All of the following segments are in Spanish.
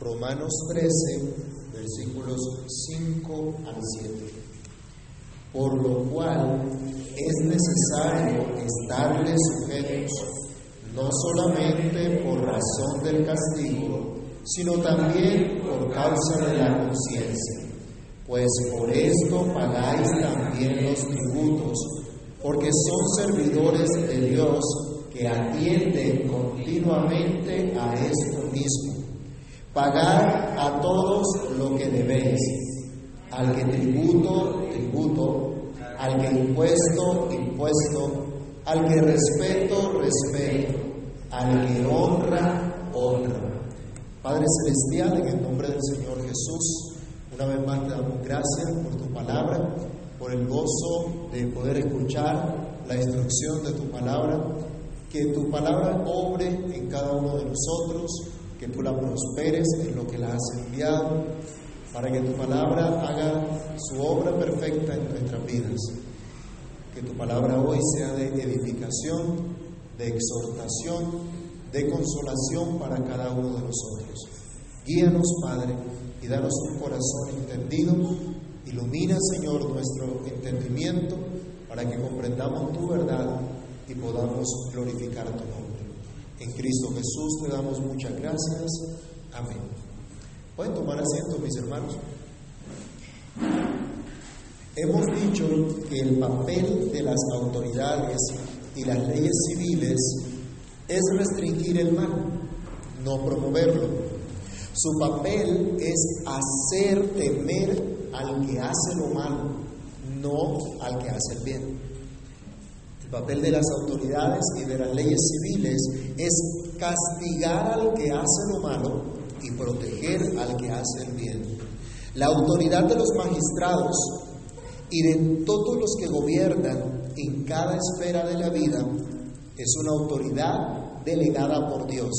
Romanos 13, versículos 5 al 7. Por lo cual es necesario estarle sujetos, no solamente por razón del castigo, sino también por causa de la conciencia. Pues por esto pagáis también los tributos, porque son servidores de Dios que atienden continuamente a esto mismo. Pagad a todos lo que debéis, al que tributo, tributo, al que impuesto, impuesto, al que respeto, respeto, al que honra, honra. Padre Celestial, en el nombre del Señor Jesús, una vez más te damos gracias por tu palabra, por el gozo de poder escuchar la instrucción de tu palabra, que tu palabra obre en cada uno de nosotros, que tú la prosperes en lo que la has enviado, para que tu palabra haga su obra perfecta en nuestras vidas. Que tu palabra hoy sea de edificación, de exhortación, de consolación para cada uno de nosotros. Guíanos, Padre, y danos un corazón entendido. Ilumina, Señor, nuestro entendimiento para que comprendamos tu verdad y podamos glorificar tu nombre. En Cristo Jesús te damos muchas gracias. Amén. Pueden tomar asiento, mis hermanos. Hemos dicho que el papel de las autoridades y las leyes civiles es restringir el mal, no promoverlo. Su papel es hacer temer al que hace lo malo, no al que hace el bien. El papel de las autoridades y de las leyes civiles es castigar al que hace lo malo y proteger al que hace el bien. La autoridad de los magistrados y de todos los que gobiernan en cada esfera de la vida es una autoridad delegada por Dios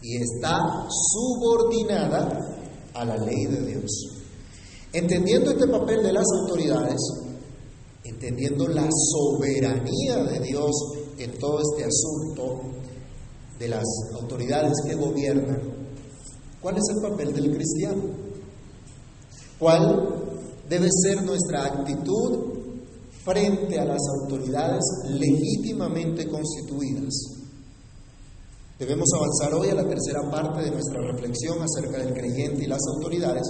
y está subordinada a la ley de Dios. Entendiendo este papel de las autoridades, entendiendo la soberanía de Dios en todo este asunto de las autoridades que gobiernan, ¿cuál es el papel del cristiano? ¿Cuál debe ser nuestra actitud frente a las autoridades legítimamente constituidas. Debemos avanzar hoy a la tercera parte de nuestra reflexión acerca del creyente y las autoridades,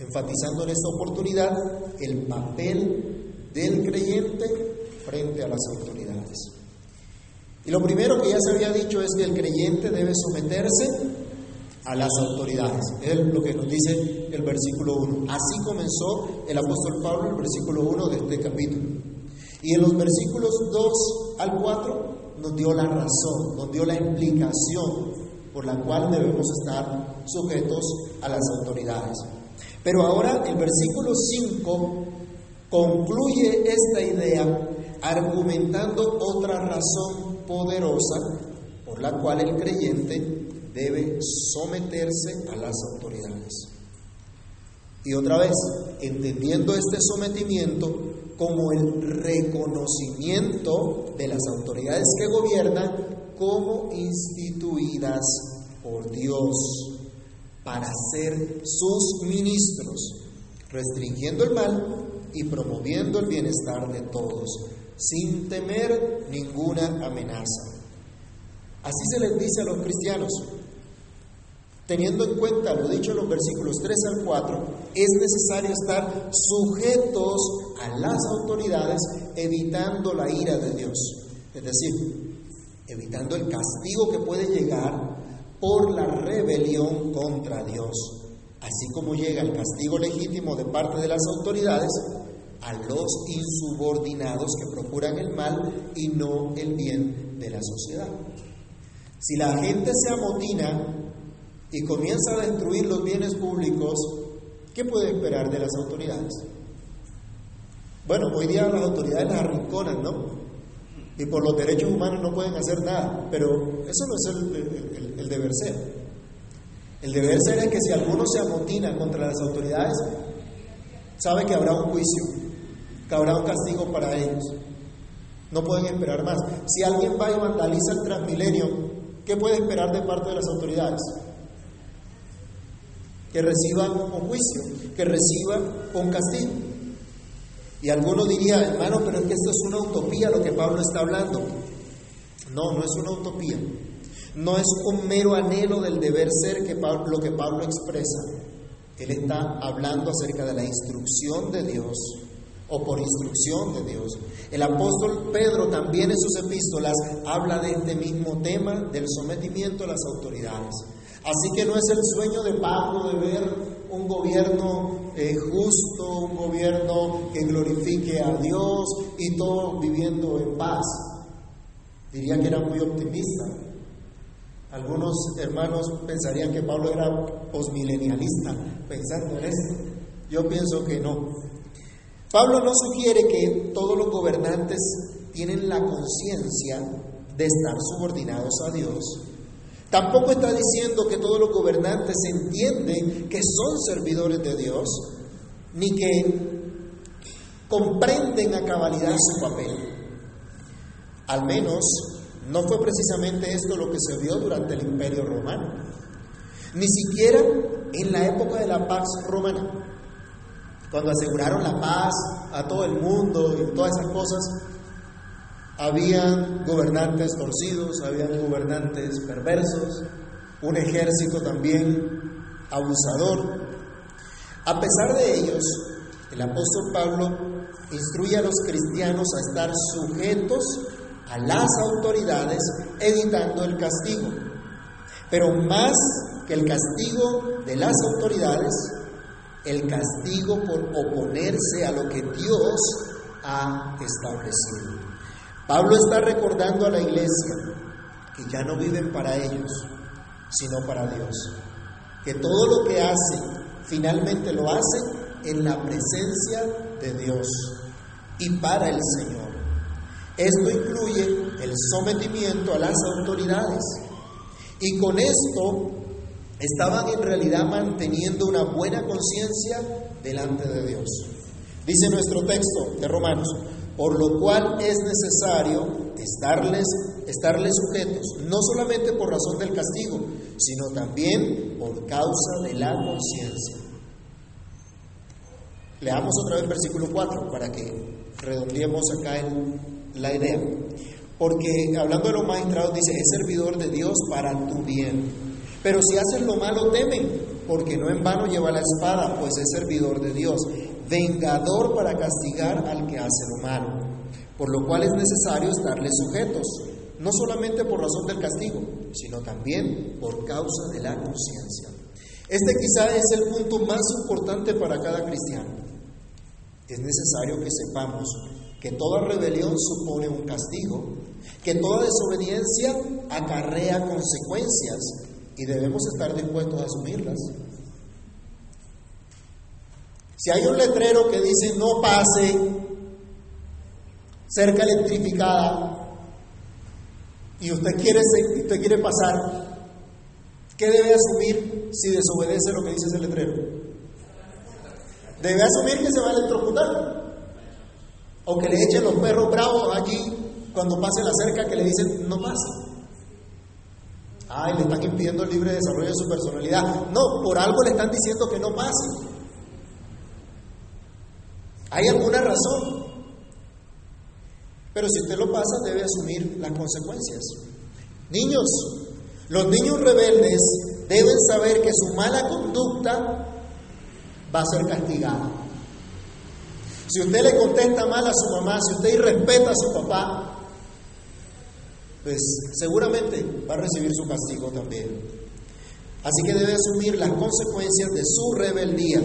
enfatizando en esta oportunidad el papel del creyente frente a las autoridades. Y lo primero que ya se había dicho es que el creyente debe someterse a las autoridades. Es lo que nos dice el versículo 1. Así comenzó el apóstol Pablo el versículo 1 de este capítulo. Y en los versículos 2 al 4 nos dio la razón, nos dio la explicación por la cual debemos estar sujetos a las autoridades. Pero ahora el versículo 5 concluye esta idea argumentando otra razón poderosa por la cual el creyente debe someterse a las autoridades. Y otra vez, entendiendo este sometimiento como el reconocimiento de las autoridades que gobiernan como instituidas por Dios para ser sus ministros, restringiendo el mal y promoviendo el bienestar de todos, sin temer ninguna amenaza. Así se les dice a los cristianos, Teniendo en cuenta lo dicho en los versículos 3 al 4, es necesario estar sujetos a las autoridades, evitando la ira de Dios. Es decir, evitando el castigo que puede llegar por la rebelión contra Dios, así como llega el castigo legítimo de parte de las autoridades a los insubordinados que procuran el mal y no el bien de la sociedad. Si la gente se amotina y comienza a destruir los bienes públicos, ¿qué puede esperar de las autoridades? Bueno, hoy día las autoridades las arrinconan, ¿no? Y por los derechos humanos no pueden hacer nada, pero eso no es el, el deber ser. El deber ser es que si alguno se amotina contra las autoridades, sabe que habrá un juicio, que habrá un castigo para ellos. No pueden esperar más. Si alguien va y vandaliza el Transmilenio, ¿qué puede esperar de parte de las autoridades? que reciba un juicio, que reciba un castigo. Y alguno diría, hermano, pero es que esto es una utopía lo que Pablo está hablando. No, no es una utopía. No es un mero anhelo del deber ser lo que Pablo expresa. Él está hablando acerca de la instrucción de Dios o por instrucción de Dios. El apóstol Pedro también en sus epístolas habla de este mismo tema del sometimiento a las autoridades. Así que no es el sueño de Pablo de ver un gobierno eh, justo, un gobierno que glorifique a Dios y todos viviendo en paz. Diría que era muy optimista. Algunos hermanos pensarían que Pablo era posmilenialista pensando en esto. Yo pienso que no. Pablo no sugiere que todos los gobernantes tienen la conciencia de estar subordinados a Dios. Tampoco está diciendo que todos los gobernantes entienden que son servidores de Dios, ni que comprenden a cabalidad su papel. Al menos no fue precisamente esto lo que se vio durante el Imperio Romano, ni siquiera en la época de la Pax Romana. Cuando aseguraron la paz a todo el mundo y todas esas cosas, habían gobernantes torcidos, habían gobernantes perversos, un ejército también abusador. A pesar de ellos, el apóstol Pablo instruye a los cristianos a estar sujetos a las autoridades, evitando el castigo. Pero más que el castigo de las autoridades, el castigo por oponerse a lo que Dios ha establecido. Pablo está recordando a la iglesia que ya no viven para ellos, sino para Dios. Que todo lo que hace, finalmente lo hace en la presencia de Dios y para el Señor. Esto incluye el sometimiento a las autoridades. Y con esto estaban en realidad manteniendo una buena conciencia delante de Dios. Dice nuestro texto de Romanos, por lo cual es necesario estarles, estarles sujetos, no solamente por razón del castigo, sino también por causa de la conciencia. Leamos otra vez versículo 4 para que redondeemos acá en la idea. Porque hablando de los magistrados dice, es servidor de Dios para tu bien pero si haces lo malo, temen, porque no en vano lleva la espada, pues es servidor de Dios, vengador para castigar al que hace lo malo. Por lo cual es necesario estarles sujetos, no solamente por razón del castigo, sino también por causa de la conciencia. Este quizá es el punto más importante para cada cristiano. Es necesario que sepamos que toda rebelión supone un castigo, que toda desobediencia acarrea consecuencias y debemos estar dispuestos a asumirlas. Si hay un letrero que dice no pase cerca electrificada y usted quiere, usted quiere pasar, ¿qué debe asumir si desobedece lo que dice ese letrero? Debe asumir que se va a electrocutar o que le echen los perros bravos allí cuando pase la cerca que le dicen no pase. Ay, le están impidiendo el libre desarrollo de su personalidad. No, por algo le están diciendo que no pase. Hay alguna razón. Pero si usted lo pasa, debe asumir las consecuencias. Niños, los niños rebeldes deben saber que su mala conducta va a ser castigada. Si usted le contesta mal a su mamá, si usted irrespeta a su papá, pues seguramente va a recibir su castigo también. Así que debe asumir las consecuencias de su rebeldía.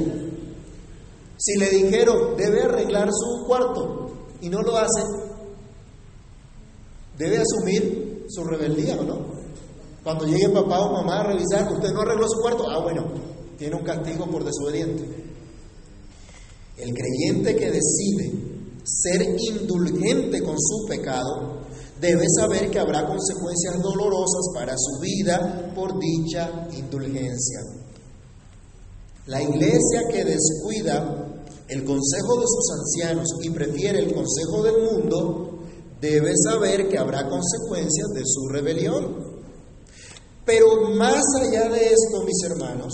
Si le dijeron, debe arreglar su cuarto y no lo hace, debe asumir su rebeldía, ¿o no? Cuando llegue papá o mamá a revisar, usted no arregló su cuarto, ah, bueno, tiene un castigo por desobediente. El creyente que decide ser indulgente con su pecado debe saber que habrá consecuencias dolorosas para su vida por dicha indulgencia. La iglesia que descuida el consejo de sus ancianos y prefiere el consejo del mundo, debe saber que habrá consecuencias de su rebelión. Pero más allá de esto, mis hermanos,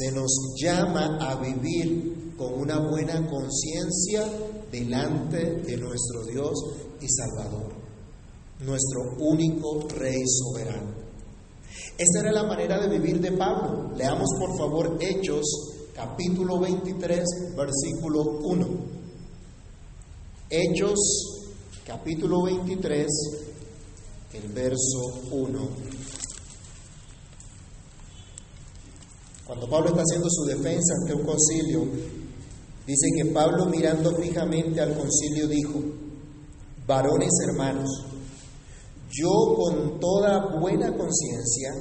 se nos llama a vivir con una buena conciencia delante de nuestro Dios y Salvador, nuestro único Rey soberano. Esa era la manera de vivir de Pablo. Leamos por favor Hechos capítulo 23, versículo 1. Hechos capítulo 23, el verso 1. Cuando Pablo está haciendo su defensa ante un concilio, dice que Pablo mirando fijamente al concilio dijo, varones hermanos, yo con toda buena conciencia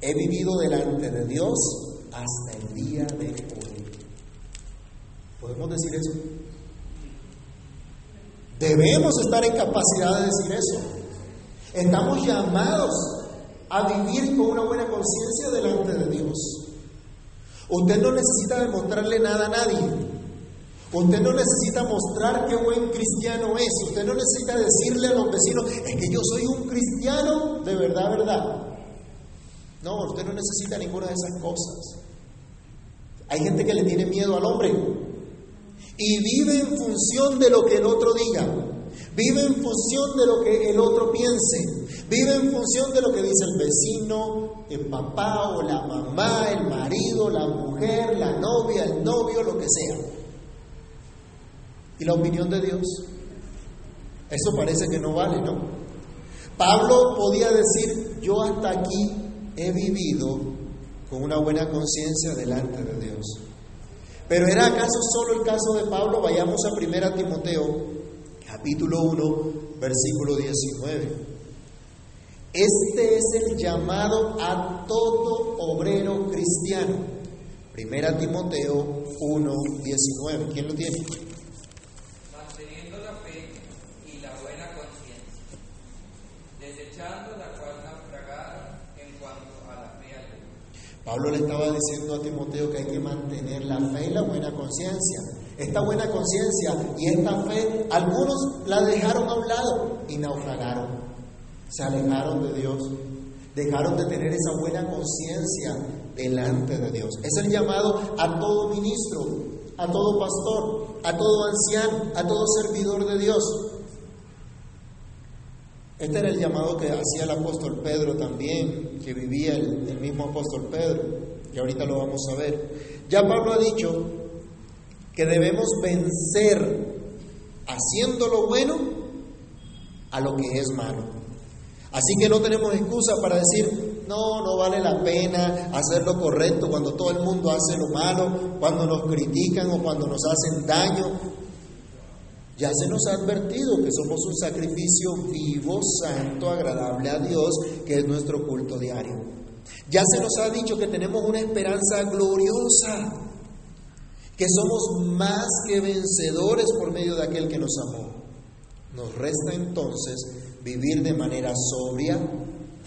he vivido delante de Dios hasta el día de hoy. ¿Podemos decir eso? Debemos estar en capacidad de decir eso. Estamos llamados a vivir con una buena conciencia delante de Dios. Usted no necesita demostrarle nada a nadie. Usted no necesita mostrar qué buen cristiano es. Usted no necesita decirle a los vecinos, es que yo soy un cristiano de verdad, verdad. No, usted no necesita ninguna de esas cosas. Hay gente que le tiene miedo al hombre y vive en función de lo que el otro diga. Vive en función de lo que el otro piense. Vive en función de lo que dice el vecino, el papá o la mamá, el marido, la mujer, la novia, el novio, lo que sea. ¿Y la opinión de Dios? Eso parece que no vale, ¿no? Pablo podía decir, yo hasta aquí he vivido con una buena conciencia delante de Dios. Pero ¿era acaso solo el caso de Pablo? Vayamos a 1 Timoteo capítulo 1, versículo 19. Este es el llamado a todo obrero cristiano. Primera Timoteo 1, 19. ¿Quién lo tiene? Manteniendo la fe y la buena conciencia, desechando la cual naufragaron en cuanto a la fe al Pablo le estaba diciendo a Timoteo que hay que mantener la fe y la buena conciencia. Esta buena conciencia y esta fe, algunos la dejaron a un lado y naufragaron. Se alejaron de Dios. Dejaron de tener esa buena conciencia delante de Dios. Es el llamado a todo ministro, a todo pastor, a todo anciano, a todo servidor de Dios. Este era el llamado que hacía el apóstol Pedro también, que vivía el, mismo apóstol Pedro, y ahorita lo vamos a ver. Ya Pablo ha dicho que debemos vencer haciendo lo bueno a lo que es malo. Así que no tenemos excusa para decir, no, no vale la pena hacer lo correcto cuando todo el mundo hace lo malo, cuando nos critican o cuando nos hacen daño. Ya se nos ha advertido que somos un sacrificio vivo, santo, agradable a Dios, que es nuestro culto diario. Ya se nos ha dicho que tenemos una esperanza gloriosa que somos más que vencedores por medio de aquel que nos amó. Nos resta entonces vivir de manera sobria,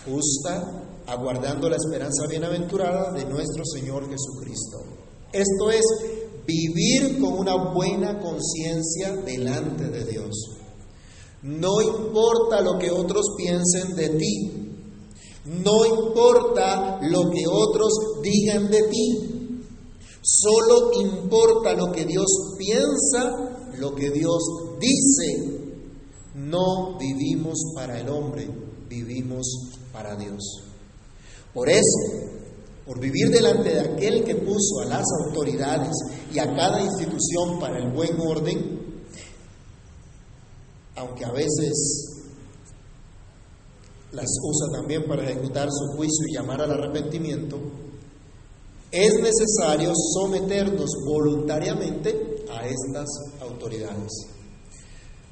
justa, aguardando la esperanza bienaventurada de nuestro Señor Jesucristo. Esto es vivir con una buena conciencia delante de Dios. No importa lo que otros piensen de ti, no importa lo que otros digan de ti, Solo importa lo que Dios piensa, lo que Dios dice. No vivimos para el hombre, vivimos para Dios. Por eso, por vivir delante de aquel que puso a las autoridades y a cada institución para el buen orden, aunque a veces las usa también para ejecutar su juicio y llamar al arrepentimiento, es necesario someternos voluntariamente a estas autoridades.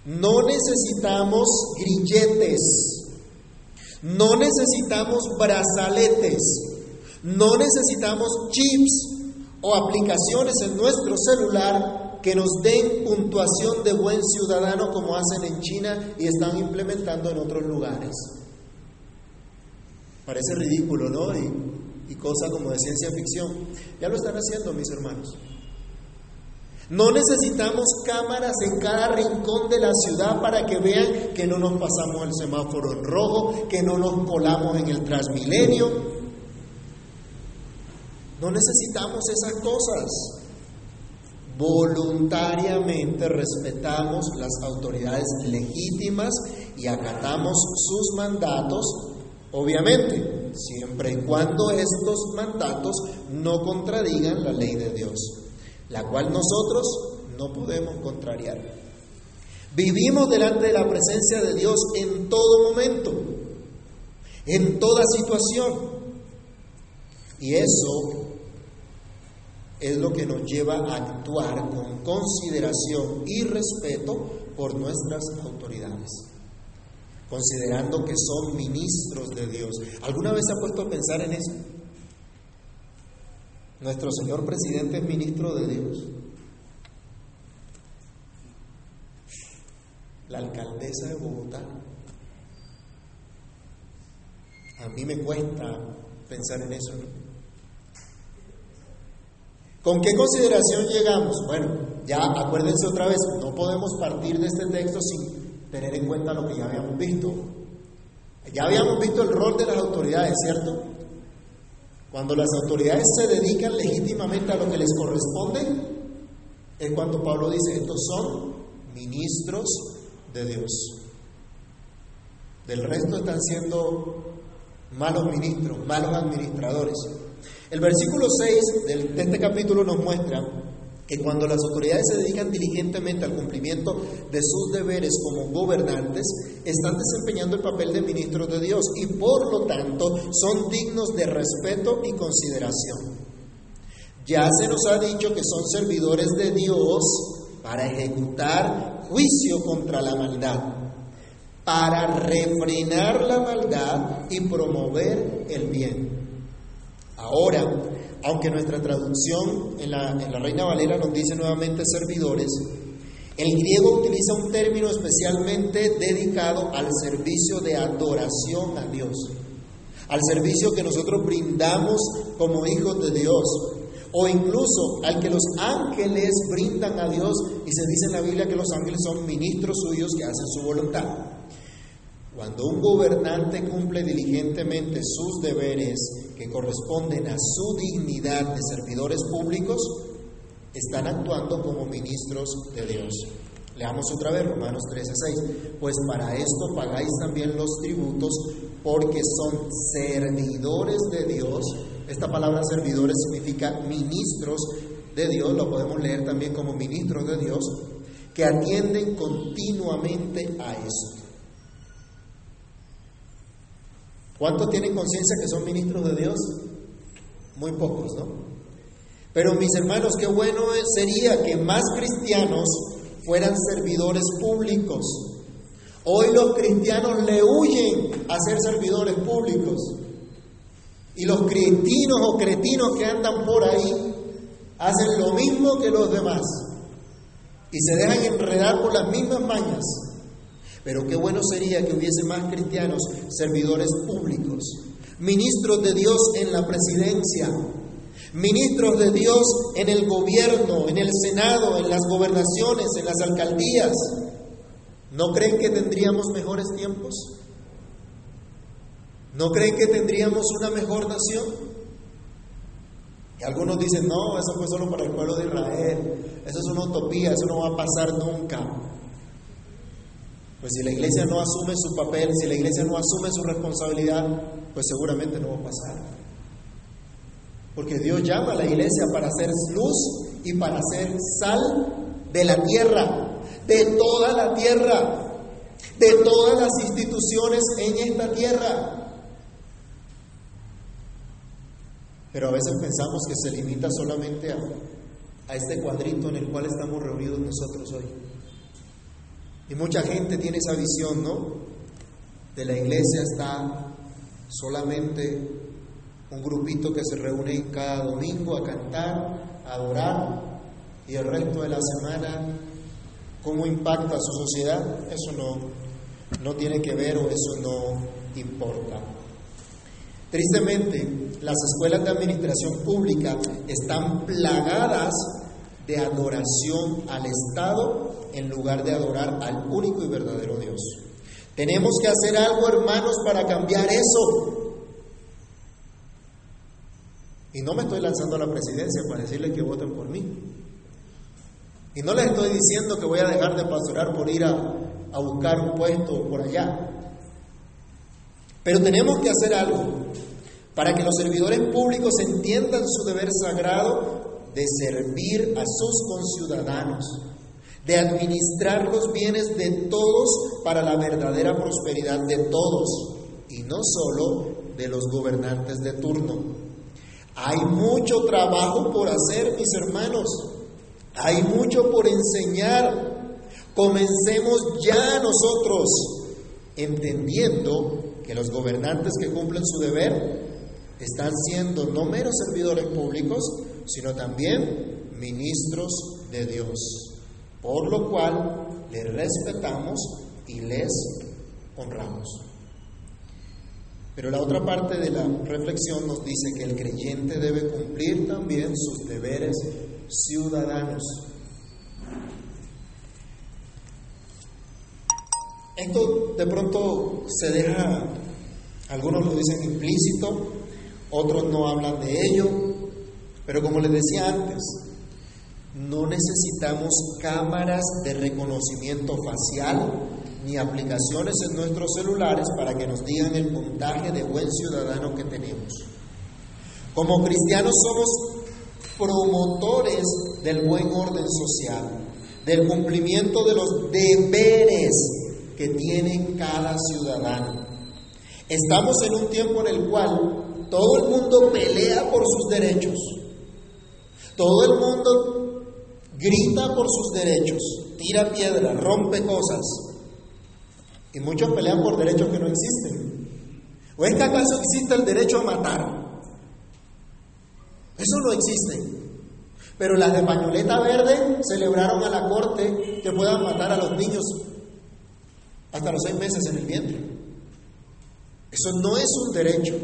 No necesitamos grilletes, no necesitamos brazaletes, no necesitamos chips o aplicaciones en nuestro celular que nos den puntuación de buen ciudadano como hacen en China y están implementando en otros lugares. Parece ridículo, ¿no? y cosas como de ciencia ficción. Ya lo están haciendo, mis hermanos. No necesitamos cámaras en cada rincón de la ciudad para que vean que no nos pasamos el semáforo en rojo, que no nos colamos en el transmilenio. No necesitamos esas cosas. Voluntariamente respetamos las autoridades legítimas y acatamos sus mandatos, obviamente, siempre y cuando estos mandatos no contradigan la ley de Dios, la cual nosotros no podemos contrariar. Vivimos delante de la presencia de Dios en todo momento, en toda situación. Y eso es lo que nos lleva a actuar con consideración y respeto por nuestras autoridades, considerando que son ministros de Dios. ¿Alguna vez se ha puesto a pensar en eso? Nuestro señor presidente es ministro de Dios. La alcaldesa de Bogotá. A mí me cuesta pensar en eso. ¿Con qué consideración llegamos? Bueno, ya acuérdense otra vez, no podemos partir de este texto sin tener en cuenta lo que ya habíamos visto. Ya habíamos visto el rol de las autoridades, ¿cierto? Cuando las autoridades se dedican legítimamente a lo que les corresponde, es cuando Pablo dice, estos son ministros de Dios. Del resto están siendo malos ministros, malos administradores. El versículo 6 de este capítulo nos muestra que cuando las autoridades se dedican diligentemente al cumplimiento de sus deberes como gobernantes, están desempeñando el papel de ministros de Dios y por lo tanto son dignos de respeto y consideración. Ya se nos ha dicho que son servidores de Dios para ejecutar juicio contra la maldad, para refrenar la maldad y promover el bien. Ahora, aunque nuestra traducción en la, Reina Valera nos dice nuevamente servidores, el griego utiliza un término especialmente dedicado al servicio de adoración a Dios, al servicio que nosotros brindamos como hijos de Dios, o incluso al que los ángeles brindan a Dios, y se dice en la Biblia que los ángeles son ministros suyos que hacen su voluntad. Cuando un gobernante cumple diligentemente sus deberes que corresponden a su dignidad de servidores públicos, están actuando como ministros de Dios. Leamos otra vez Romanos 13, 6. Pues para esto pagáis también los tributos, porque son servidores de Dios. Esta palabra servidores significa ministros de Dios, lo podemos leer también como ministros de Dios, que atienden continuamente a esto. ¿Cuántos tienen conciencia que son ministros de Dios? Muy pocos, ¿no? Pero mis hermanos, qué bueno sería que más cristianos fueran servidores públicos. Hoy los cristianos le huyen a ser servidores públicos. Y los cretinos o cretinos que andan por ahí hacen lo mismo que los demás. Y se dejan enredar por las mismas mañas. Pero qué bueno sería que hubiese más cristianos, servidores públicos, ministros de Dios en la presidencia, ministros de Dios en el gobierno, en el Senado, en las gobernaciones, en las alcaldías. ¿No creen que tendríamos mejores tiempos? ¿No creen que tendríamos una mejor nación? Y algunos dicen, no, eso fue solo para el pueblo de Israel, eso es una utopía, eso no va a pasar nunca. Pues si la iglesia no asume su papel, si la iglesia no asume su responsabilidad, pues seguramente no va a pasar. Porque Dios llama a la iglesia para ser luz y para ser sal de la tierra, de toda la tierra, de todas las instituciones en esta tierra. Pero a veces pensamos que se limita solamente a, a este cuadrito en el cual estamos reunidos nosotros hoy. Y mucha gente tiene esa visión, ¿no? De la iglesia está solamente un grupito que se reúne cada domingo a cantar, a adorar, y el resto de la semana, ¿cómo impacta a su sociedad? Eso no, no tiene que ver o eso no importa. Tristemente, las escuelas de administración pública están plagadas de adoración al Estado en lugar de adorar al único y verdadero Dios. Tenemos que hacer algo, hermanos, para cambiar eso. Y no me estoy lanzando a la presidencia para decirles que voten por mí. Y no les estoy diciendo que voy a dejar de pastorar por ir a, a buscar un puesto por allá. Pero tenemos que hacer algo para que los servidores públicos entiendan su deber sagrado de servir a sus conciudadanos, de administrar los bienes de todos para la verdadera prosperidad de todos y no solo de los gobernantes de turno. Hay mucho trabajo por hacer, mis hermanos. Hay mucho por enseñar. Comencemos ya nosotros entendiendo que los gobernantes que cumplen su deber están siendo no meros servidores públicos, sino también ministros de Dios, por lo cual les respetamos y les honramos. Pero la otra parte de la reflexión nos dice que el creyente debe cumplir también sus deberes ciudadanos. Esto de pronto se deja, algunos lo dicen implícito, otros no hablan de ello, pero como les decía antes, no necesitamos cámaras de reconocimiento facial ni aplicaciones en nuestros celulares para que nos digan el puntaje de buen ciudadano que tenemos. Como cristianos somos promotores del buen orden social, del cumplimiento de los deberes que tiene cada ciudadano. Estamos en un tiempo en el cual todo el mundo pelea por sus derechos, todo el mundo grita por sus derechos, tira piedra, rompe cosas, y muchos pelean por derechos que no existen. ¿O es que acaso existe el derecho a matar? Eso no existe. Pero las de pañoleta verde celebraron a la corte que puedan matar a los niños hasta los seis meses en el vientre. Eso no es un derecho.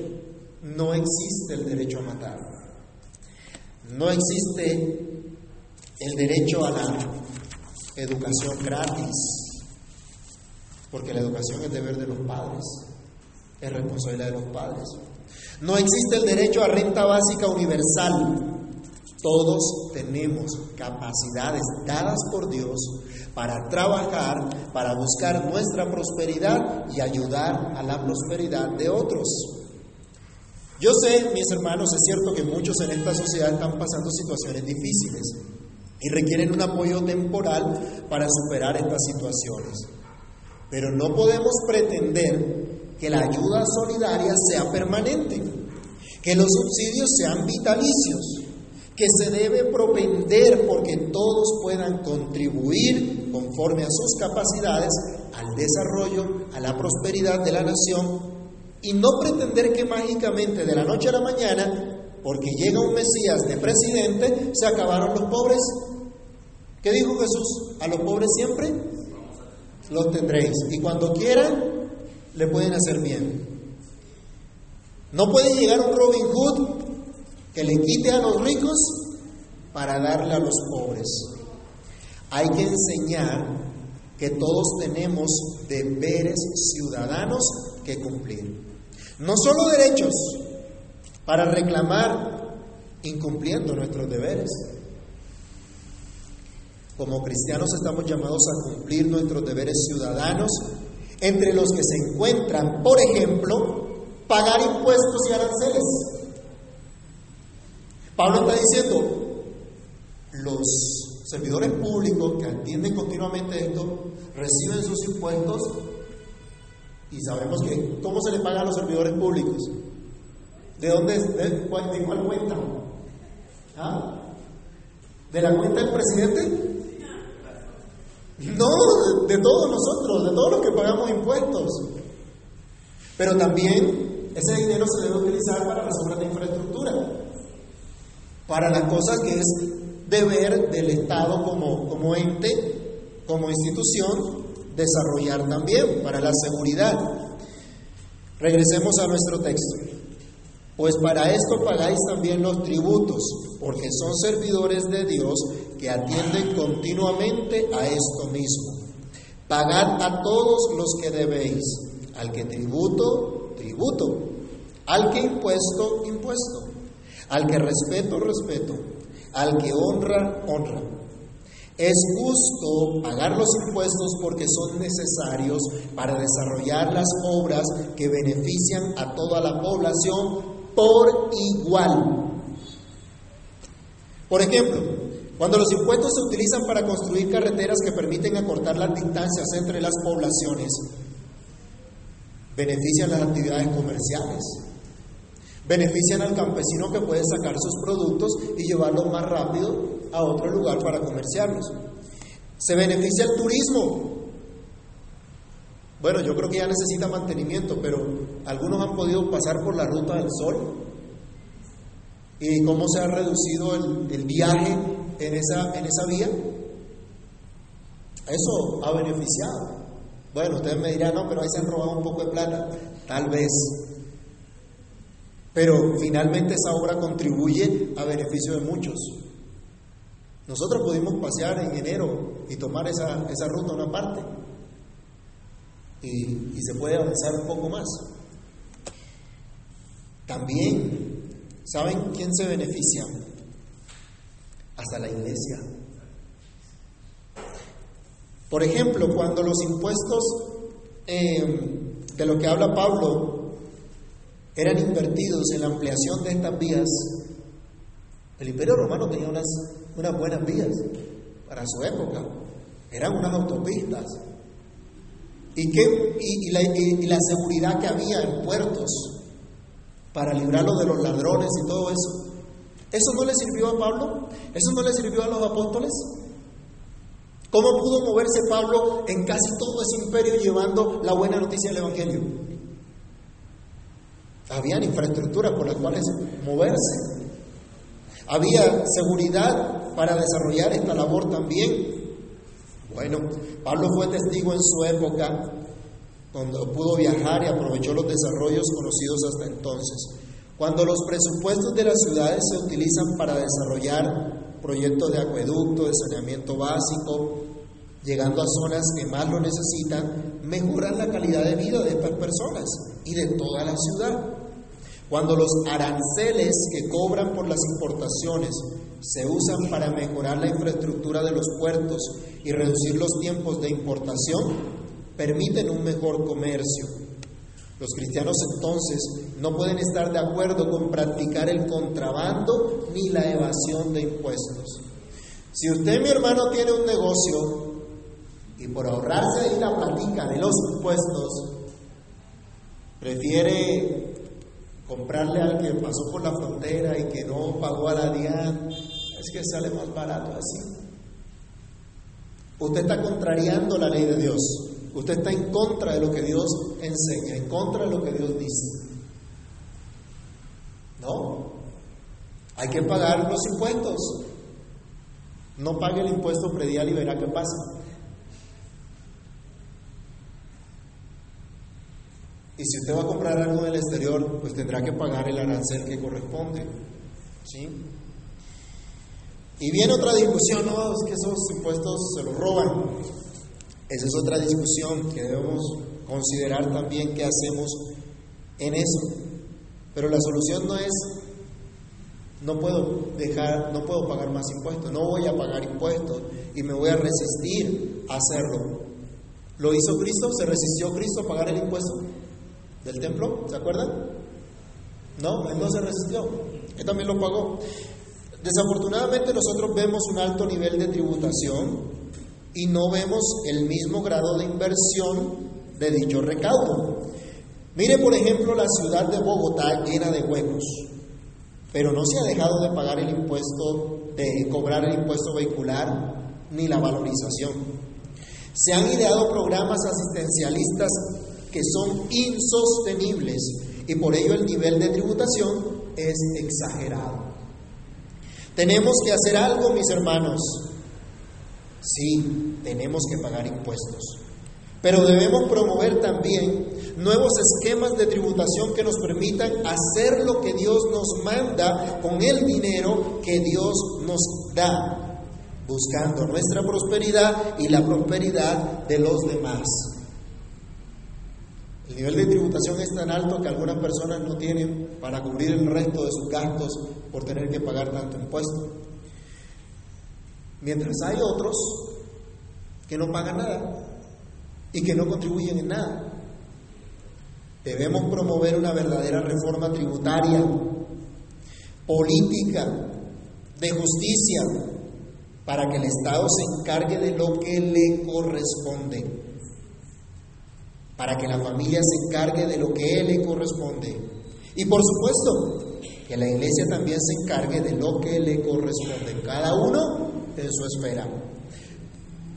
No existe el derecho a matar. No existe el derecho a la educación gratis porque la educación es deber de los padres, es responsabilidad de los padres. No existe el derecho a renta básica universal. Todos tenemos capacidades dadas por Dios para trabajar, para buscar nuestra prosperidad y ayudar a la prosperidad de otros. Yo sé, mis hermanos, es cierto que muchos en esta sociedad están pasando situaciones difíciles y requieren un apoyo temporal para superar estas situaciones. Pero no podemos pretender que la ayuda solidaria sea permanente, que los subsidios sean vitalicios, que se debe propender porque todos puedan contribuir conforme a sus capacidades al desarrollo, a la prosperidad de la nación y no pretender que mágicamente de la noche a la mañana, porque llega un Mesías de presidente, se acabaron los pobres. ¿Qué dijo Jesús? ¿A los pobres siempre? los tendréis. Y cuando quieran, le pueden hacer bien. No puede llegar un Robin Hood que le quite a los ricos para darle a los pobres. Hay que enseñar que todos tenemos deberes ciudadanos que cumplir. No solo derechos para reclamar incumpliendo nuestros deberes, como cristianos estamos llamados a cumplir nuestros deberes ciudadanos, entre los que se encuentran, por ejemplo, pagar impuestos y aranceles. Pablo está diciendo, los servidores públicos que atienden continuamente esto reciben sus impuestos y sabemos que cómo se les paga a los servidores públicos. ¿De dónde? ¿De cuál, de cuál cuenta? ¿Ah? ¿De la cuenta del presidente? No, de todos nosotros, de todos los que pagamos impuestos. Pero también ese dinero se debe utilizar para las obras de infraestructura, para las cosas que es deber del Estado como, como ente, como institución, desarrollar también para la seguridad. Regresemos a nuestro texto. Pues para esto pagáis también los tributos, porque son servidores de Dios que atienden continuamente a esto mismo. Pagad a todos los que debéis, al que tributo, tributo, al que impuesto, impuesto, Al que respeto, respeto. Al que honra, honra. Es justo pagar los impuestos porque son necesarios para desarrollar las obras que benefician a toda la población por igual. Por ejemplo, cuando los impuestos se utilizan para construir carreteras que permiten acortar las distancias entre las poblaciones, benefician las actividades comerciales, benefician al campesino que puede sacar sus productos y llevarlos más rápido a otro lugar para comerciarlos. Se beneficia el turismo. Bueno, yo creo que ya necesita mantenimiento, pero algunos han podido pasar por la ruta del sol y cómo se ha reducido el, viaje en esa, en esa vía. Eso ha beneficiado. Bueno, ustedes me dirán, no, pero ahí se han robado un poco de plata. Tal vez. Pero finalmente esa obra contribuye a beneficio de muchos. Nosotros pudimos pasear en enero y tomar esa, esa ruta una parte. Y, se puede avanzar un poco más. También, ¿saben quién se beneficia? Hasta la iglesia. Por ejemplo, cuando los impuestos eh, de lo que habla Pablo eran invertidos en la ampliación de estas vías, el imperio romano tenía unas, unas buenas vías para su época, eran unas autopistas. ¿Y, qué, y, la, y la seguridad que había en puertos para librarlos de los ladrones y todo eso. ¿Eso no le sirvió a Pablo? ¿Eso no le sirvió a los apóstoles? ¿Cómo pudo moverse Pablo en casi todo ese imperio llevando la buena noticia del Evangelio? Habían infraestructuras por las cuales moverse. Había seguridad para desarrollar esta labor también. Bueno, Pablo fue testigo en su época cuando pudo viajar y aprovechó los desarrollos conocidos hasta entonces. Cuando los presupuestos de las ciudades se utilizan para desarrollar proyectos de acueducto, de saneamiento básico, llegando a zonas que más lo necesitan, mejoran la calidad de vida de estas personas y de toda la ciudad. Cuando los aranceles que cobran por las importaciones se usan para mejorar la infraestructura de los puertos y reducir los tiempos de importación, permiten un mejor comercio. Los cristianos entonces no pueden estar de acuerdo con practicar el contrabando ni la evasión de impuestos. Si usted, mi hermano, tiene un negocio y por ahorrarse ahí la platica de los impuestos, prefiere comprarle al que pasó por la frontera y que no pagó a la DIAN, es que sale más barato así. Usted está contrariando la ley de Dios. Usted está en contra de lo que Dios enseña, en contra de lo que Dios dice. ¿No? Hay que pagar los impuestos. No pague el impuesto predial y verá qué pasa. Y si usted va a comprar algo del exterior, pues tendrá que pagar el arancel que corresponde. ¿Sí? Y viene otra discusión, no, es que esos impuestos se los roban. Esa es otra discusión que debemos considerar también qué hacemos en eso. Pero la solución no es no puedo dejar, no puedo pagar más impuestos, no voy a pagar impuestos y me voy a resistir a hacerlo. ¿Lo hizo Cristo? ¿Se resistió Cristo a pagar el impuesto del templo? ¿Se acuerdan? No, él no se resistió, él también lo pagó. Desafortunadamente nosotros vemos un alto nivel de tributación y no vemos el mismo grado de inversión de dicho recaudo. Mire, por ejemplo, la ciudad de Bogotá llena de huecos, pero no se ha dejado de pagar el impuesto, de cobrar el impuesto vehicular ni la valorización. Se han ideado programas asistencialistas que son insostenibles y por ello el nivel de tributación es exagerado. Tenemos que hacer algo, mis hermanos, Sí, tenemos que pagar impuestos. Pero debemos promover también nuevos esquemas de tributación que nos permitan hacer lo que Dios nos manda con el dinero que Dios nos da, buscando nuestra prosperidad y la prosperidad de los demás. El nivel de tributación es tan alto que algunas personas no tienen para cubrir el resto de sus gastos por tener que pagar tanto impuesto. Mientras hay otros que no pagan nada y que no contribuyen en nada. Debemos promover una verdadera reforma tributaria, política, de justicia, para que el Estado se encargue de lo que le corresponde para que la familia se encargue de lo que él le corresponde. Y por supuesto, que la iglesia también se encargue de lo que le corresponde, cada uno en su esfera.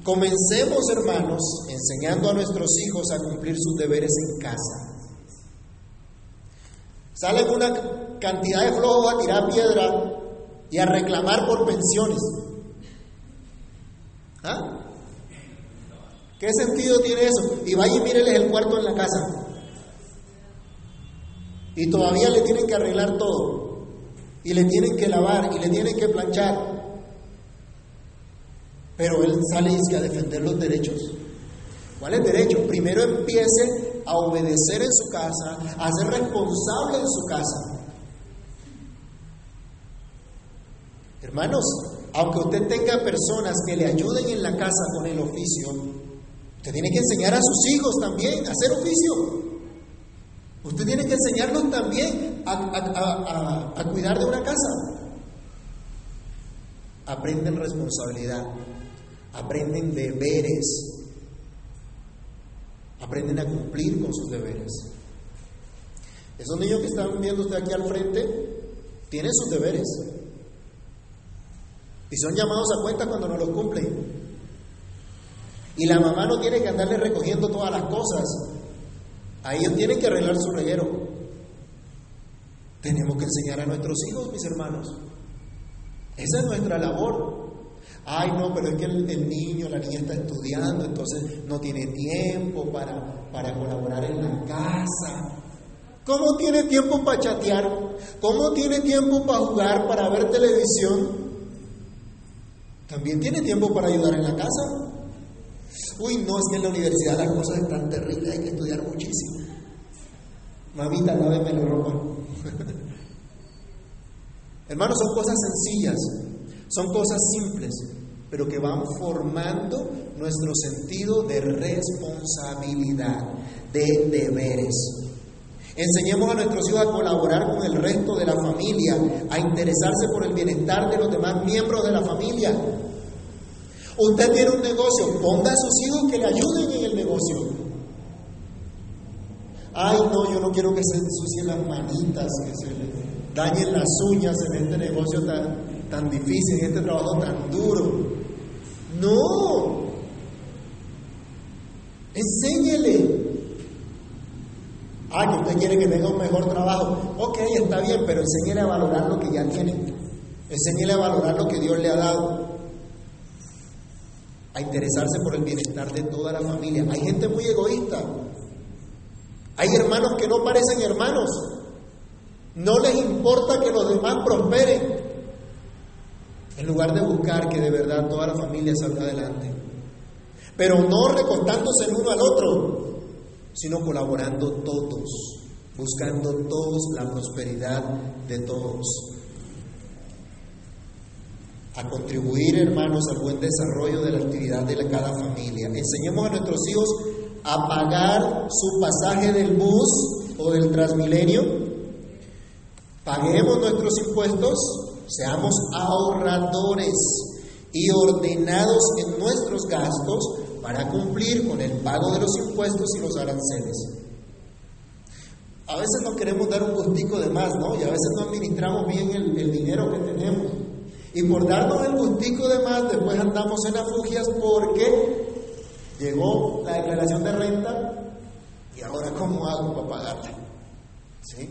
Comencemos, hermanos, enseñando a nuestros hijos a cumplir sus deberes en casa. Salen una cantidad de flojos a tirar piedra y a reclamar por pensiones. ¿Ah? ¿Qué sentido tiene eso? Y vaya y míreles el cuarto en la casa. Y todavía le tienen que arreglar todo. Y le tienen que lavar y le tienen que planchar. Pero él sale y a defender los derechos. ¿Cuáles derechos? Primero empiece a obedecer en su casa, a ser responsable en su casa. Hermanos, aunque usted tenga personas que le ayuden en la casa con el oficio, Usted tiene que enseñar a sus hijos también a hacer oficio. Usted tiene que enseñarlos también a, cuidar de una casa. Aprenden responsabilidad, aprenden deberes, aprenden a cumplir con sus deberes. Esos niños que están viendo usted aquí al frente tienen sus deberes y son llamados a cuenta cuando no los cumplen. Y la mamá no tiene que andarle recogiendo todas las cosas. A ellos tienen que arreglar su reguero. Tenemos que enseñar a nuestros hijos, mis hermanos. Esa es nuestra labor. Ay, no, pero es que el, niño, la niña está estudiando, entonces no tiene tiempo para, para colaborar en la casa. ¿Cómo tiene tiempo para chatear? ¿Cómo tiene tiempo para jugar, para ver televisión? También tiene tiempo para ayudar en la casa. Uy, no, es que en la universidad las cosas están terribles, hay que estudiar muchísimo. Mamita, láveme la ropa. Hermanos, son cosas sencillas, son cosas simples, pero que van formando nuestro sentido de responsabilidad, de deberes. Enseñemos a nuestros hijos a colaborar con el resto de la familia, a interesarse por el bienestar de los demás miembros de la familia, Usted tiene un negocio, ponga a sus hijos que le ayuden en el negocio. Ay, no, yo no quiero que se ensucien las manitas, que se le dañen las uñas en este negocio tan, tan difícil, en este trabajo tan duro. No. Enséñele. Ah, que usted quiere que tenga un mejor trabajo. Ok, está bien, pero enséñele a valorar lo que ya tiene. Enséñele a valorar lo que Dios le ha dado a interesarse por el bienestar de toda la familia. Hay gente muy egoísta. Hay hermanos que no parecen hermanos. No les importa que los demás prosperen. En lugar de buscar que de verdad toda la familia salga adelante. Pero no recortándose el uno al otro, sino colaborando todos, buscando todos la prosperidad de todos a contribuir, hermanos, al buen desarrollo de la actividad de cada familia. Enseñemos a nuestros hijos a pagar su pasaje del bus o del transmilenio. Paguemos nuestros impuestos, seamos ahorradores y ordenados en nuestros gastos para cumplir con el pago de los impuestos y los aranceles. A veces no queremos dar un gustico de más, ¿no? Y a veces no administramos bien el, el dinero que tenemos. Y por darnos el gustico de más, después andamos en afugias porque llegó la declaración de renta y ahora cómo hago para pagarla. ¿Sí?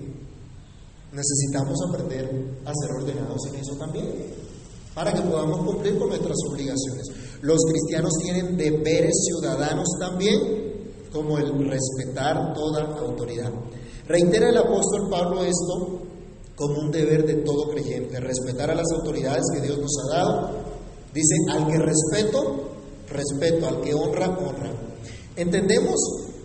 Necesitamos aprender a ser ordenados en eso también, para que podamos cumplir con nuestras obligaciones. Los cristianos tienen deberes ciudadanos también, como el respetar toda autoridad. Reitera el apóstol Pablo esto como un deber de todo creyente, respetar a las autoridades que Dios nos ha dado. Dice, al que respeto, respeto, al que honra, honra. Entendemos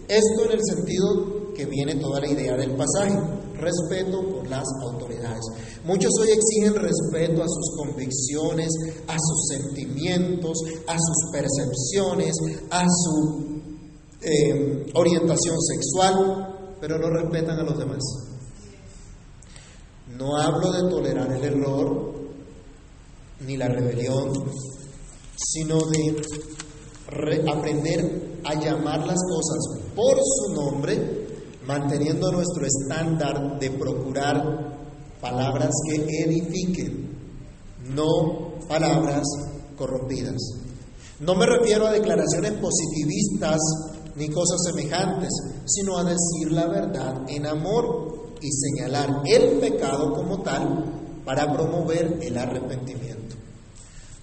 esto en el sentido que viene toda la idea del pasaje, respeto por las autoridades. Muchos hoy exigen respeto a sus convicciones, a sus sentimientos, a sus percepciones, a su eh, orientación sexual, pero no respetan a los demás. No hablo de tolerar el error ni la rebelión, sino de aprender a llamar las cosas por su nombre, manteniendo nuestro estándar de procurar palabras que edifiquen, no palabras corrompidas. No me refiero a declaraciones positivistas ni cosas semejantes, sino a decir la verdad en amor y señalar el pecado como tal para promover el arrepentimiento.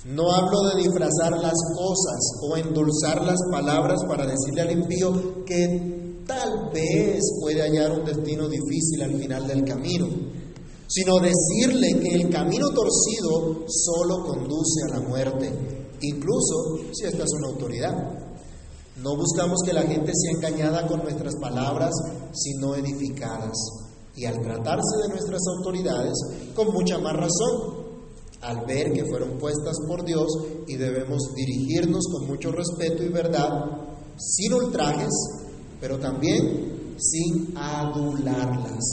No hablo de disfrazar las cosas o endulzar las palabras para decirle al impío que tal vez puede hallar un destino difícil al final del camino, sino decirle que el camino torcido solo conduce a la muerte, incluso si esta es una autoridad. No buscamos que la gente sea engañada con nuestras palabras, sino edificadas. Y al tratarse de nuestras autoridades, con mucha más razón, al ver que fueron puestas por Dios y debemos dirigirnos con mucho respeto y verdad, sin ultrajes, pero también sin adularlas.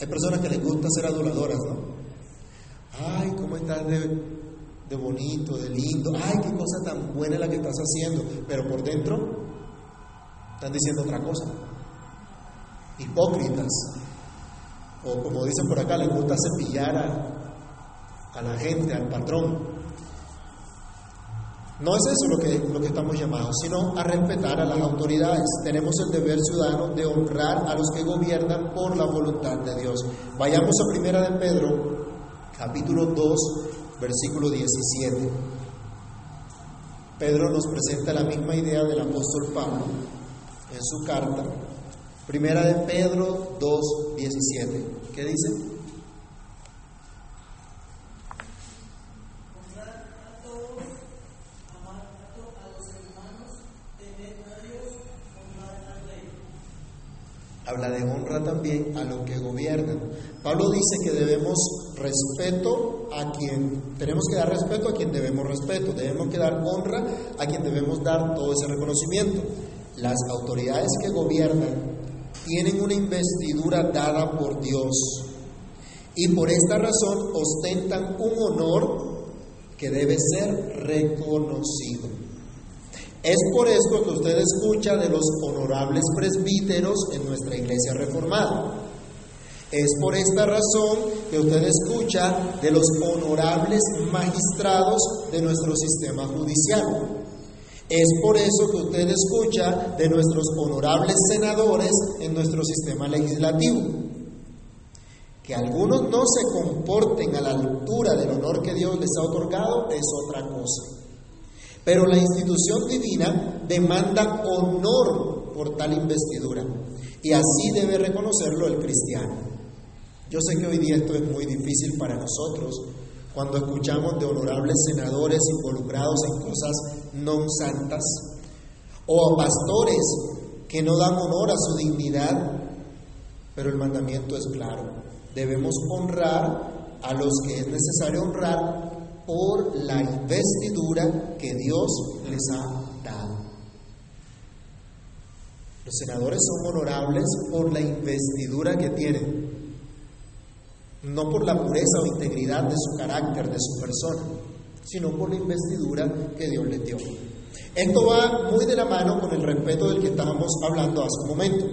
Hay personas que les gusta ser aduladoras, ¿no? Ay, ¿cómo estás de, de bonito, de lindo? Ay, qué cosa tan buena la que estás haciendo, pero por dentro están diciendo otra cosa. Hipócritas. O como dicen por acá, les gusta cepillar a, la gente, al patrón. No es eso lo que, lo que estamos llamados, sino a respetar a las autoridades. Tenemos el deber ciudadano de honrar a los que gobiernan por la voluntad de Dios. Vayamos a Primera de Pedro, capítulo 2, versículo 17. Pedro nos presenta la misma idea del apóstol Pablo en su carta. Primera de Pedro 2, 17. ¿Qué dice? habla de honra también a los que gobiernan. Pablo dice que debemos respeto a quien, tenemos que dar respeto a quien debemos respeto, debemos que dar honra a quien debemos dar todo ese reconocimiento. Las autoridades que gobiernan tienen una investidura dada por Dios y por esta razón ostentan un honor que debe ser reconocido. Es por esto que usted escucha de los honorables presbíteros en nuestra iglesia reformada. Es por esta razón que usted escucha de los honorables magistrados de nuestro sistema judicial. Es por eso que usted escucha de nuestros honorables senadores en nuestro sistema legislativo. Que algunos no se comporten a la altura del honor que Dios les ha otorgado es otra cosa. Pero la institución divina demanda honor por tal investidura y así debe reconocerlo el cristiano. Yo sé que hoy día esto es muy difícil para nosotros cuando escuchamos de honorables senadores involucrados en cosas no santas o a pastores que no dan honor a su dignidad, pero el mandamiento es claro. Debemos honrar a los que es necesario honrar por la investidura que Dios les ha dado. Los senadores son honorables por la investidura que tienen, no por la pureza o integridad de su carácter, de su persona, sino por la investidura que Dios les dio. Esto va muy de la mano con el respeto del que estábamos hablando hace un momento.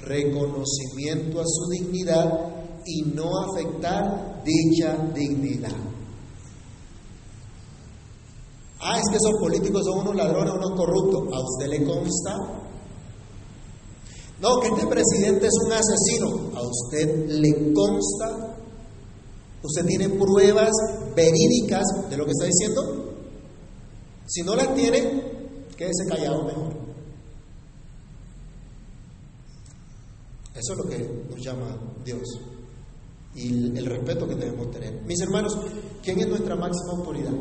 Reconocimiento a su dignidad y no afectar dicha dignidad. Ah, es que esos políticos son unos ladrones, unos corruptos. ¿A usted le consta? No, que este presidente es un asesino. ¿A usted le consta? ¿Usted tiene pruebas verídicas de lo que está diciendo? Si no las tiene, quédese callado mejor. Eso es lo que nos llama Dios y el, respeto que debemos tener. Mis hermanos, ¿quién es nuestra máxima autoridad?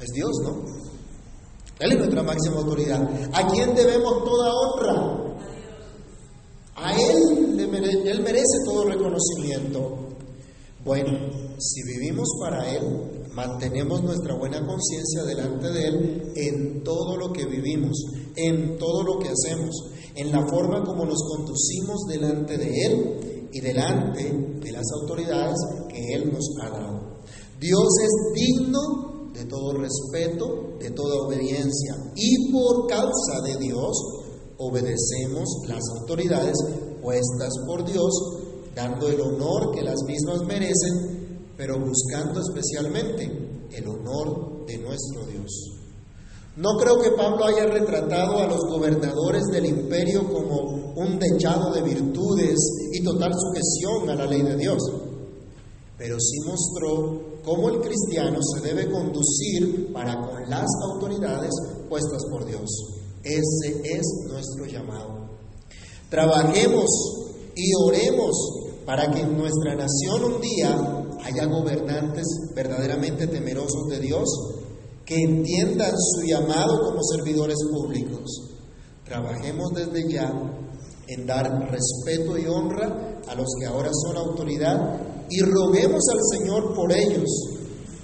Es Dios, ¿no? Él es nuestra máxima autoridad. ¿A quién debemos toda honra? A Él, él merece todo reconocimiento. Bueno, si vivimos para Él, mantenemos nuestra buena conciencia delante de Él en todo lo que vivimos, en todo lo que hacemos, en la forma como nos conducimos delante de Él y delante de las autoridades que Él nos ha dado. Dios es digno de todo respeto, de toda obediencia y por causa de Dios obedecemos las autoridades puestas por Dios, dando el honor que las mismas merecen, pero buscando especialmente el honor de nuestro Dios. No creo que Pablo haya retratado a los gobernadores del imperio como un dechado de virtudes y total sujeción a la ley de Dios, pero sí mostró cómo el cristiano se debe conducir para con las autoridades puestas por Dios. Ese es nuestro llamado. Trabajemos y oremos para que en nuestra nación un día haya gobernantes verdaderamente temerosos de Dios, que entiendan su llamado como servidores públicos. Trabajemos desde ya en dar respeto y honra a los que ahora son autoridad y roguemos al Señor por ellos,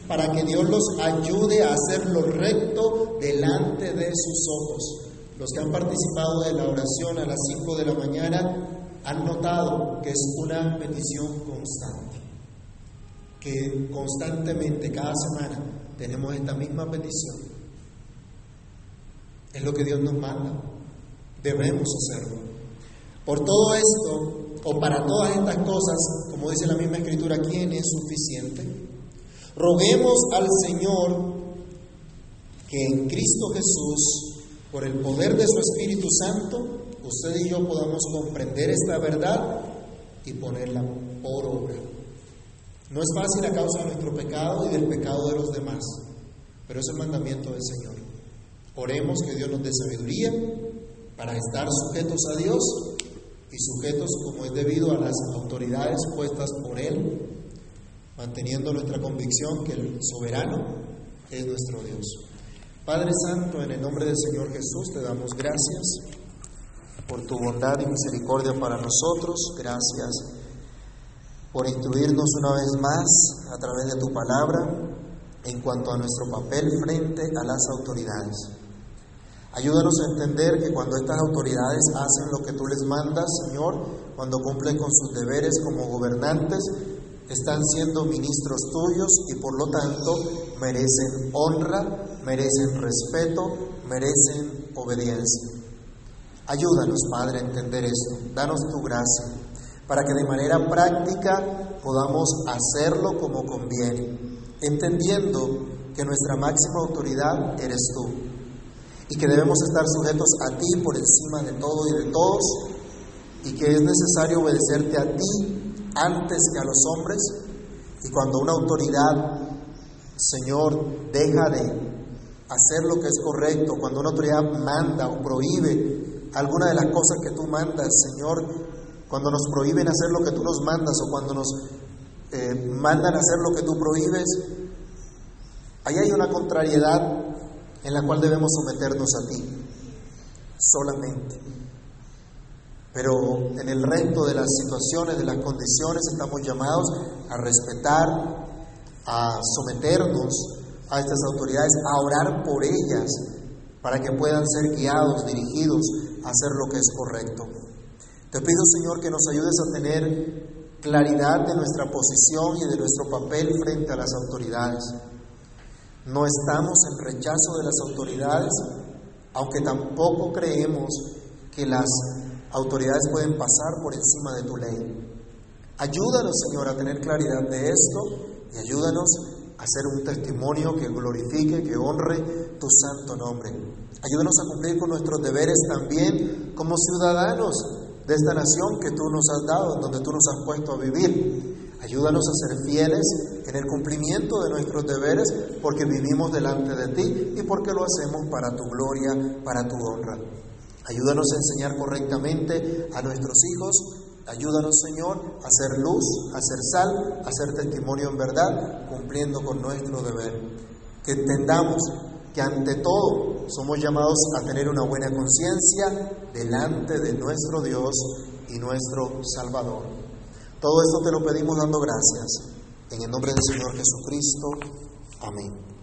para que Dios los ayude a hacer lo recto delante de sus ojos. Los que han participado de la oración a las 5 de la mañana han notado que es una petición constante, que constantemente, cada semana, tenemos esta misma petición. Es lo que Dios nos manda, debemos hacerlo. Por todo esto, o para todas estas cosas, como dice la misma escritura, ¿quién es suficiente? Roguemos al Señor que en Cristo Jesús, por el poder de su Espíritu Santo, usted y yo podamos comprender esta verdad y ponerla por obra. No es fácil a causa de nuestro pecado y del pecado de los demás, pero es el mandamiento del Señor. Oremos que Dios nos dé sabiduría para estar sujetos a Dios y sujetos como es debido a las autoridades puestas por Él, manteniendo nuestra convicción que el soberano es nuestro Dios. Padre Santo, en el nombre del Señor Jesús te damos gracias por tu bondad y misericordia para nosotros. Gracias por instruirnos una vez más a través de tu palabra en cuanto a nuestro papel frente a las autoridades. Ayúdanos a entender que cuando estas autoridades hacen lo que tú les mandas, Señor, cuando cumplen con sus deberes como gobernantes, están siendo ministros tuyos y por lo tanto merecen honra, merecen respeto, merecen obediencia. Ayúdanos, Padre, a entender esto. Danos tu gracia para que de manera práctica podamos hacerlo como conviene, entendiendo que nuestra máxima autoridad eres tú y que debemos estar sujetos a ti por encima de todo y de todos y que es necesario obedecerte a ti antes que a los hombres y cuando una autoridad, Señor, deja de hacer lo que es correcto, cuando una autoridad manda o prohíbe alguna de las cosas que tú mandas, Señor, cuando nos prohíben hacer lo que tú nos mandas o cuando nos eh, mandan hacer lo que tú prohíbes, ahí hay una contrariedad en la cual debemos someternos a ti solamente. Pero en el resto de las situaciones, de las condiciones, estamos llamados a respetar, a someternos a estas autoridades, a orar por ellas, para que puedan ser guiados, dirigidos a hacer lo que es correcto. Te pido, Señor, que nos ayudes a tener claridad de nuestra posición y de nuestro papel frente a las autoridades. No estamos en rechazo de las autoridades, aunque tampoco creemos que las autoridades pueden pasar por encima de tu ley. Ayúdanos, Señor, a tener claridad de esto y ayúdanos hacer un testimonio que glorifique, que honre tu santo nombre. Ayúdanos a cumplir con nuestros deberes también como ciudadanos de esta nación que tú nos has dado, donde tú nos has puesto a vivir. Ayúdanos a ser fieles en el cumplimiento de nuestros deberes porque vivimos delante de ti y porque lo hacemos para tu gloria, para tu honra. Ayúdanos a enseñar correctamente a nuestros hijos. Ayúdanos, Señor, a ser luz, a ser sal, a ser testimonio en verdad, cumpliendo con nuestro deber. Que entendamos que ante todo somos llamados a tener una buena conciencia delante de nuestro Dios y nuestro Salvador. Todo esto te lo pedimos dando gracias. En el nombre del Señor Jesucristo. Amén.